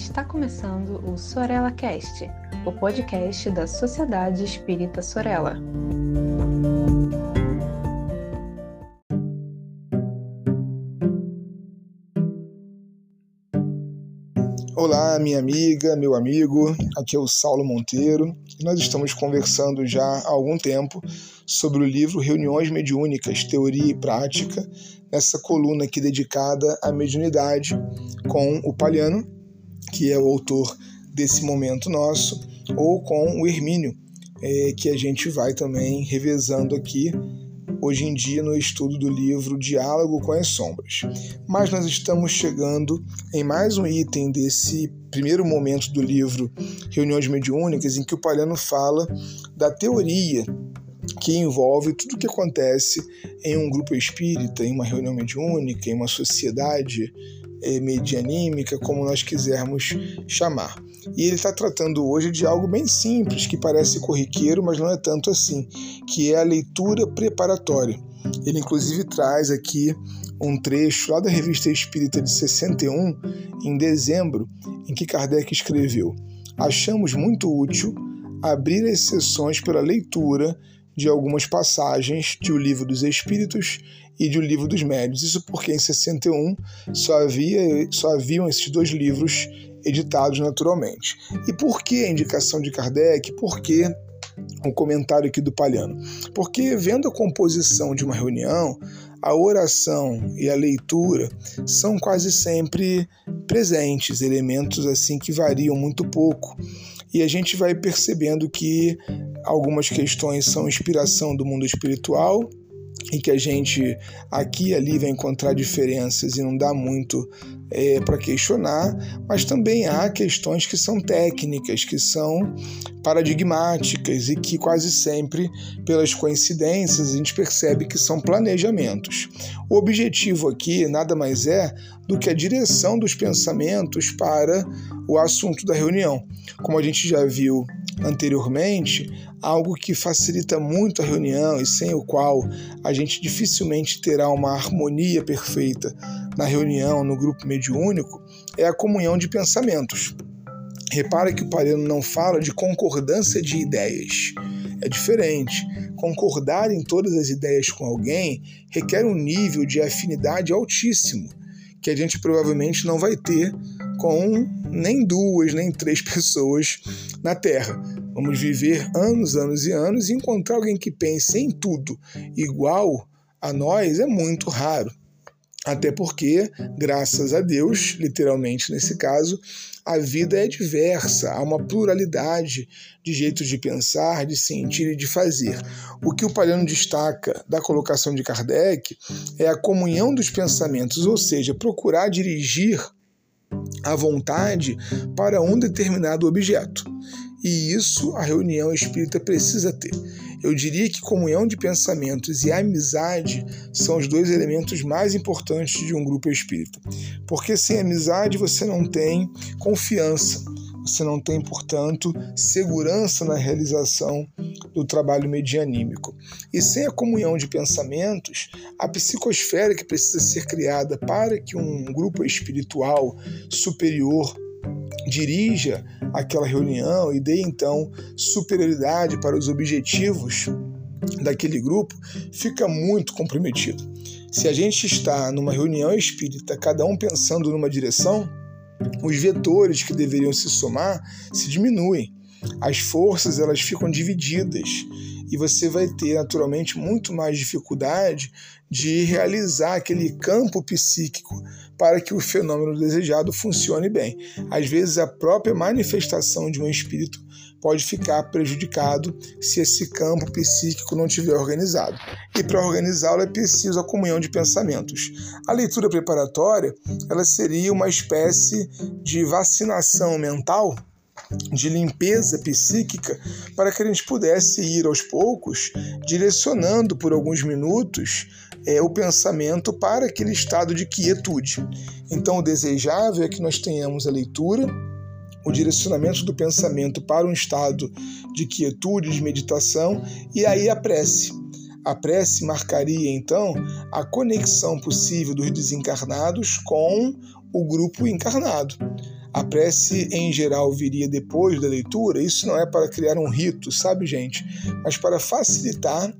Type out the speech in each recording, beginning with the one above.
Está começando o Sorella Cast, o podcast da Sociedade Espírita Sorella. Olá, minha amiga, meu amigo, aqui é o Saulo Monteiro e nós estamos conversando já há algum tempo sobre o livro Reuniões Mediúnicas, Teoria e Prática, nessa coluna aqui dedicada à mediunidade com o Palhano, que é o autor desse momento nosso, ou com o Hermínio, é, que a gente vai também revezando aqui hoje em dia no estudo do livro Diálogo com as Sombras. Mas nós estamos chegando em mais um item desse primeiro momento do livro Reuniões Mediúnicas, em que o Palhano fala da teoria que envolve tudo o que acontece em um grupo espírita, em uma reunião mediúnica, em uma sociedade medianímica, como nós quisermos chamar. E ele está tratando hoje de algo bem simples, que parece corriqueiro, mas não é tanto assim, que é a leitura preparatória. Ele inclusive traz aqui um trecho lá da Revista Espírita de 61, em dezembro, em que Kardec escreveu: Achamos muito útil abrir as sessões pela leitura de algumas passagens de O Livro dos Espíritos e de O Livro dos Médios. Isso porque em 61 só, havia, só haviam esses dois livros editados naturalmente. E por que a indicação de Kardec? Por que o comentário aqui do Palhano? Porque vendo a composição de uma reunião, a oração e a leitura são quase sempre presentes, elementos assim que variam muito pouco. E a gente vai percebendo que algumas questões são inspiração do mundo espiritual e que a gente aqui e ali vai encontrar diferenças e não dá muito é, para questionar, mas também há questões que são técnicas, que são paradigmáticas e que quase sempre, pelas coincidências, a gente percebe que são planejamentos. O objetivo aqui nada mais é do que a direção dos pensamentos para o assunto da reunião. Como a gente já viu anteriormente, algo que facilita muito a reunião e sem o qual a gente dificilmente terá uma harmonia perfeita na reunião, no grupo mediúnico, é a comunhão de pensamentos. Repara que o Pareno não fala de concordância de ideias. É diferente. Concordar em todas as ideias com alguém requer um nível de afinidade altíssimo, que a gente provavelmente não vai ter com nem duas, nem três pessoas na Terra. Vamos viver anos, anos e anos e encontrar alguém que pense em tudo igual a nós é muito raro. Até porque, graças a Deus, literalmente nesse caso, a vida é diversa, há uma pluralidade de jeitos de pensar, de sentir e de fazer. O que o Palhano destaca da colocação de Kardec é a comunhão dos pensamentos, ou seja, procurar dirigir a vontade para um determinado objeto. E isso a reunião espírita precisa ter. Eu diria que comunhão de pensamentos e amizade são os dois elementos mais importantes de um grupo espírita. Porque sem amizade você não tem confiança, você não tem, portanto, segurança na realização do trabalho medianímico. E sem a comunhão de pensamentos, a psicosfera que precisa ser criada para que um grupo espiritual superior dirija aquela reunião e dê então superioridade para os objetivos daquele grupo, fica muito comprometido. Se a gente está numa reunião espírita, cada um pensando numa direção, os vetores que deveriam se somar se diminuem. As forças elas ficam divididas e você vai ter naturalmente muito mais dificuldade de realizar aquele campo psíquico para que o fenômeno desejado funcione bem. Às vezes a própria manifestação de um espírito pode ficar prejudicado se esse campo psíquico não estiver organizado. E para organizá-lo é preciso a comunhão de pensamentos. A leitura preparatória, ela seria uma espécie de vacinação mental de limpeza psíquica para que a gente pudesse ir aos poucos direcionando por alguns minutos é, o pensamento para aquele estado de quietude. Então, o desejável é que nós tenhamos a leitura, o direcionamento do pensamento para um estado de quietude, de meditação, e aí a prece. A prece marcaria então a conexão possível dos desencarnados com o grupo encarnado. A prece em geral viria depois da leitura, isso não é para criar um rito, sabe, gente? Mas para facilitar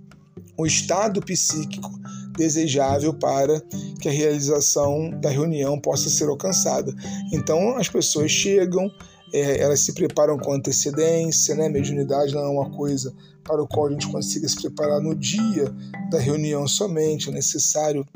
o estado psíquico desejável para que a realização da reunião possa ser alcançada. Então as pessoas chegam, é, elas se preparam com antecedência, né? Mediunidade não é uma coisa para o qual a gente consiga se preparar no dia da reunião somente, é necessário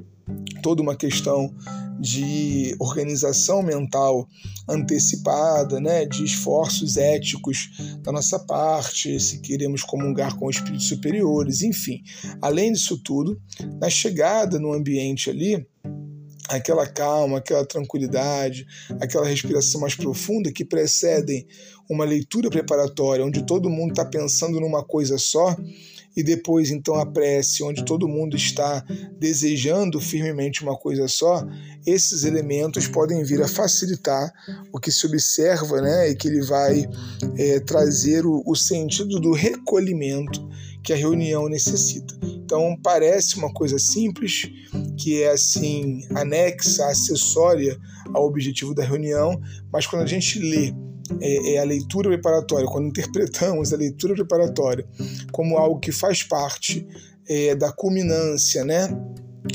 toda uma questão de organização mental antecipada, né, de esforços éticos da nossa parte, se queremos comungar com espíritos superiores, enfim. Além disso tudo, na chegada no ambiente ali, aquela calma, aquela tranquilidade, aquela respiração mais profunda que precedem uma leitura preparatória, onde todo mundo está pensando numa coisa só, e depois então a prece, onde todo mundo está desejando firmemente uma coisa só, esses elementos podem vir a facilitar o que se observa, né, e que ele vai é, trazer o, o sentido do recolhimento que a reunião necessita. Então parece uma coisa simples, que é assim anexa, acessória ao objetivo da reunião, mas quando a gente lê é, é, a leitura preparatória, quando interpretamos a leitura preparatória como algo que faz parte é, da culminância, né?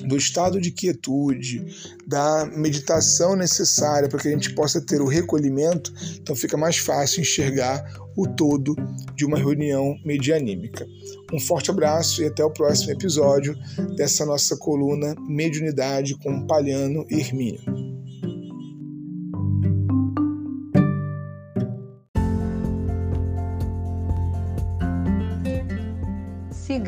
do estado de quietude, da meditação necessária para que a gente possa ter o recolhimento, então fica mais fácil enxergar o todo de uma reunião medianímica. Um forte abraço e até o próximo episódio dessa nossa coluna Mediunidade com Palhano e Hermínio.